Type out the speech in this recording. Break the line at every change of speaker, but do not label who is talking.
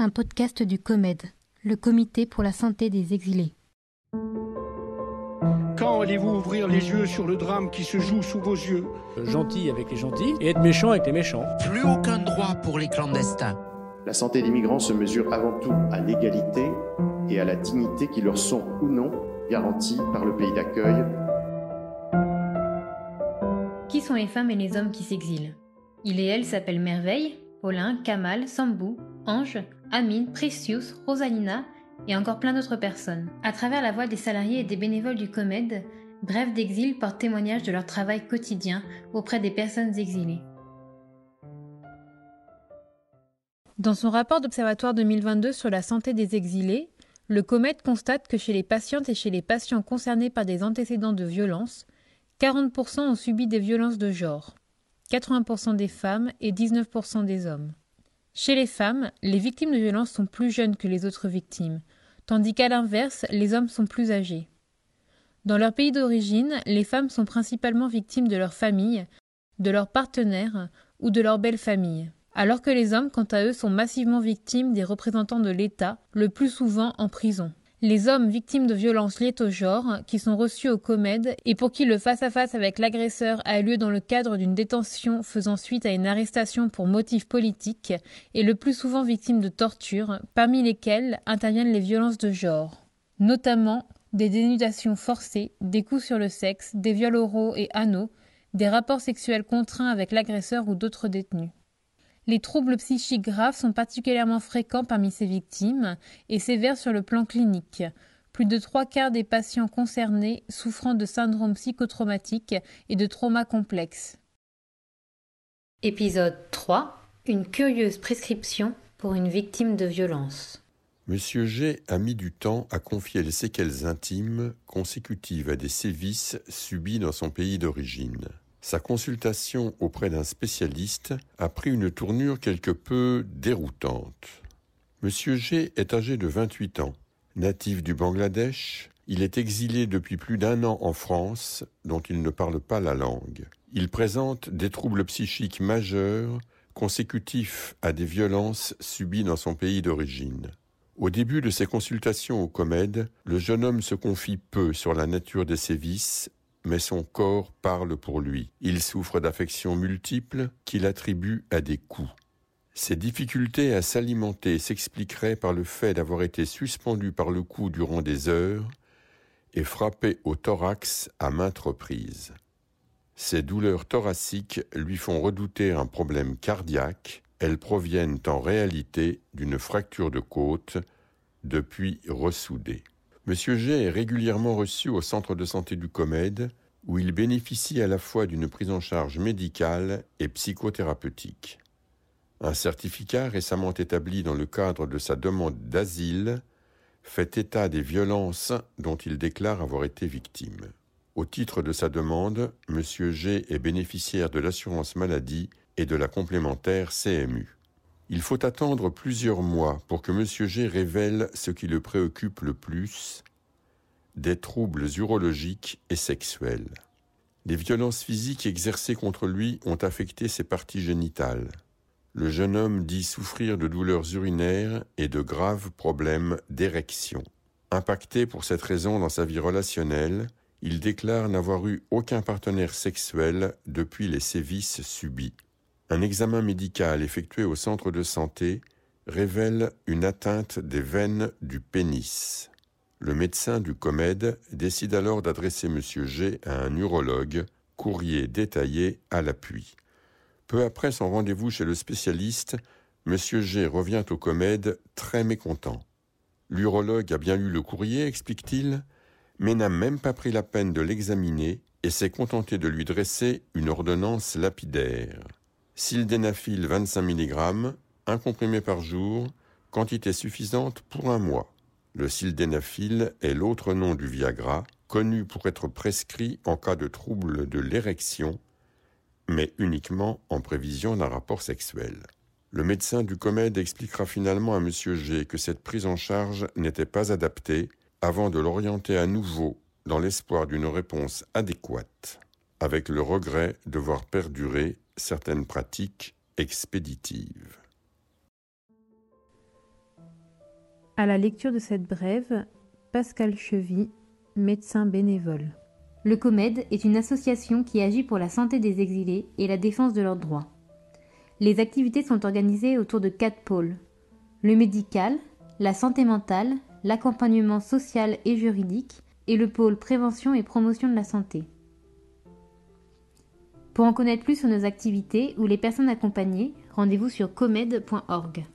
un podcast du COMED, le Comité pour la santé des exilés.
Quand allez-vous ouvrir les yeux sur le drame qui se joue sous vos yeux
Gentil avec les gentils et être méchant avec les méchants.
Plus aucun droit pour les clandestins.
La santé des migrants se mesure avant tout à l'égalité et à la dignité qui leur sont ou non garanties par le pays d'accueil.
Qui sont les femmes et les hommes qui s'exilent? Il et elle s'appellent Merveille, Paulin, Kamal, Sambou, Ange, Amine, Precious, Rosalina et encore plein d'autres personnes. À travers la voix des salariés et des bénévoles du COMED, Bref d'exil porte témoignage de leur travail quotidien auprès des personnes exilées. Dans son rapport d'Observatoire 2022 sur la santé des exilés, le COMED constate que chez les patientes et chez les patients concernés par des antécédents de violence, 40% ont subi des violences de genre, 80% des femmes et 19% des hommes. Chez les femmes, les victimes de violences sont plus jeunes que les autres victimes, tandis qu'à l'inverse, les hommes sont plus âgés. Dans leur pays d'origine, les femmes sont principalement victimes de leur famille, de leurs partenaires ou de leur belle famille, alors que les hommes, quant à eux, sont massivement victimes des représentants de l'État, le plus souvent en prison. Les hommes victimes de violences liées au genre, qui sont reçus au COMED et pour qui le face-à-face avec l'agresseur a lieu dans le cadre d'une détention faisant suite à une arrestation pour motif politique, et le plus souvent victimes de tortures, parmi lesquelles interviennent les violences de genre, notamment des dénudations forcées, des coups sur le sexe, des viols oraux et anneaux, des rapports sexuels contraints avec l'agresseur ou d'autres détenus. Les troubles psychiques graves sont particulièrement fréquents parmi ces victimes et sévères sur le plan clinique. Plus de trois quarts des patients concernés souffrant de syndrome psychotraumatique et de traumas complexes. Épisode 3 Une curieuse prescription pour une victime de violence.
Monsieur G a mis du temps à confier les séquelles intimes consécutives à des sévices subis dans son pays d'origine. Sa consultation auprès d'un spécialiste a pris une tournure quelque peu déroutante. Monsieur G est âgé de 28 ans. Natif du Bangladesh, il est exilé depuis plus d'un an en France, dont il ne parle pas la langue. Il présente des troubles psychiques majeurs consécutifs à des violences subies dans son pays d'origine. Au début de ses consultations au COMED, le jeune homme se confie peu sur la nature des sévices mais son corps parle pour lui. Il souffre d'affections multiples qu'il attribue à des coups. Ses difficultés à s'alimenter s'expliqueraient par le fait d'avoir été suspendu par le cou durant des heures et frappé au thorax à maintes reprises. Ces douleurs thoraciques lui font redouter un problème cardiaque. Elles proviennent en réalité d'une fracture de côte depuis ressoudée. Monsieur G est régulièrement reçu au centre de santé du COMED, où il bénéficie à la fois d'une prise en charge médicale et psychothérapeutique. Un certificat récemment établi dans le cadre de sa demande d'asile fait état des violences dont il déclare avoir été victime. Au titre de sa demande, M. G est bénéficiaire de l'assurance maladie et de la complémentaire CMU. Il faut attendre plusieurs mois pour que M. G révèle ce qui le préoccupe le plus, des troubles urologiques et sexuels. Les violences physiques exercées contre lui ont affecté ses parties génitales. Le jeune homme dit souffrir de douleurs urinaires et de graves problèmes d'érection. Impacté pour cette raison dans sa vie relationnelle, il déclare n'avoir eu aucun partenaire sexuel depuis les sévices subis. Un examen médical effectué au centre de santé révèle une atteinte des veines du pénis. Le médecin du COMED décide alors d'adresser M. G à un urologue, courrier détaillé à l'appui. Peu après son rendez-vous chez le spécialiste, M. G revient au COMED très mécontent. L'urologue a bien lu le courrier, explique-t-il, mais n'a même pas pris la peine de l'examiner et s'est contenté de lui dresser une ordonnance lapidaire. Sildenafil 25 mg, un comprimé par jour, quantité suffisante pour un mois. Le sildenafil est l'autre nom du Viagra, connu pour être prescrit en cas de trouble de l'érection, mais uniquement en prévision d'un rapport sexuel. Le médecin du COMED expliquera finalement à M. G que cette prise en charge n'était pas adaptée avant de l'orienter à nouveau dans l'espoir d'une réponse adéquate, avec le regret de voir perdurer certaines pratiques expéditives.
À la lecture de cette brève, Pascal Chevy, médecin bénévole.
Le COMED est une association qui agit pour la santé des exilés et la défense de leurs droits. Les activités sont organisées autour de quatre pôles. Le médical, la santé mentale, l'accompagnement social et juridique et le pôle prévention et promotion de la santé. Pour en connaître plus sur nos activités ou les personnes accompagnées, rendez-vous sur comed.org.